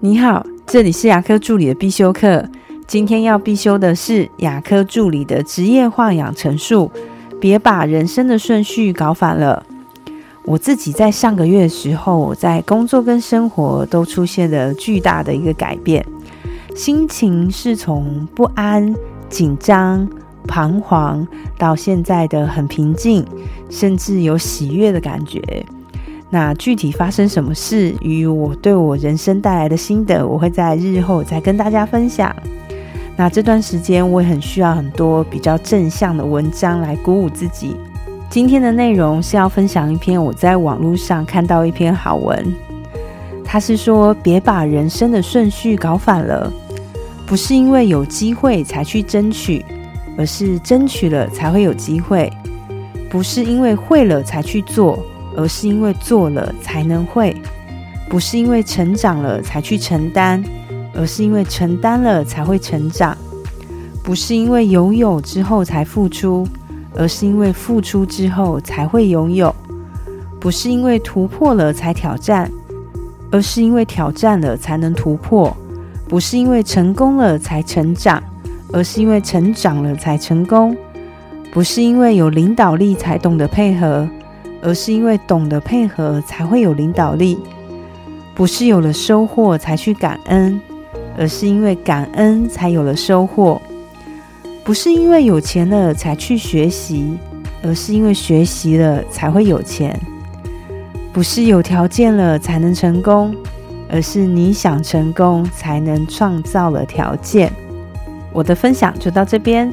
你好，这里是牙科助理的必修课。今天要必修的是牙科助理的职业化养成术，别把人生的顺序搞反了。我自己在上个月的时候，在工作跟生活都出现了巨大的一个改变，心情是从不安、紧张、彷徨，到现在的很平静，甚至有喜悦的感觉。那具体发生什么事，与我对我人生带来的心得，我会在日后再跟大家分享。那这段时间，我也很需要很多比较正向的文章来鼓舞自己。今天的内容是要分享一篇我在网络上看到一篇好文，他是说别把人生的顺序搞反了，不是因为有机会才去争取，而是争取了才会有机会；不是因为会了才去做。而是因为做了才能会，不是因为成长了才去承担，而是因为承担了才会成长；不是因为拥有之后才付出，而是因为付出之后才会拥有；不是因为突破了才挑战，而是因为挑战了才能突破；不是因为成功了才成长，而是因为成长了才成功；不是因为有领导力才懂得配合。而是因为懂得配合，才会有领导力；不是有了收获才去感恩，而是因为感恩才有了收获；不是因为有钱了才去学习，而是因为学习了才会有钱；不是有条件了才能成功，而是你想成功才能创造了条件。我的分享就到这边。